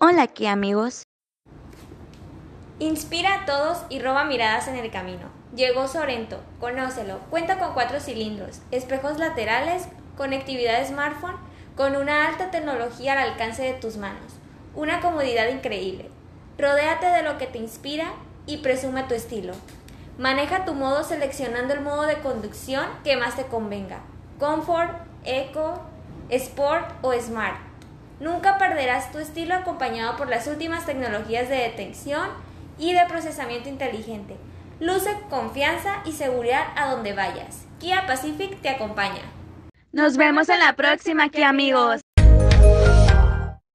Hola aquí amigos. Inspira a todos y roba miradas en el camino. Llegó Sorento, conócelo, cuenta con cuatro cilindros, espejos laterales, conectividad smartphone, con una alta tecnología al alcance de tus manos, una comodidad increíble. Rodéate de lo que te inspira y presume tu estilo. Maneja tu modo seleccionando el modo de conducción que más te convenga. Comfort, Eco, Sport o Smart. Nunca perderás tu estilo acompañado por las últimas tecnologías de detención y de procesamiento inteligente. Luce confianza y seguridad a donde vayas. Kia Pacific te acompaña. Nos vemos en la próxima, aquí amigos.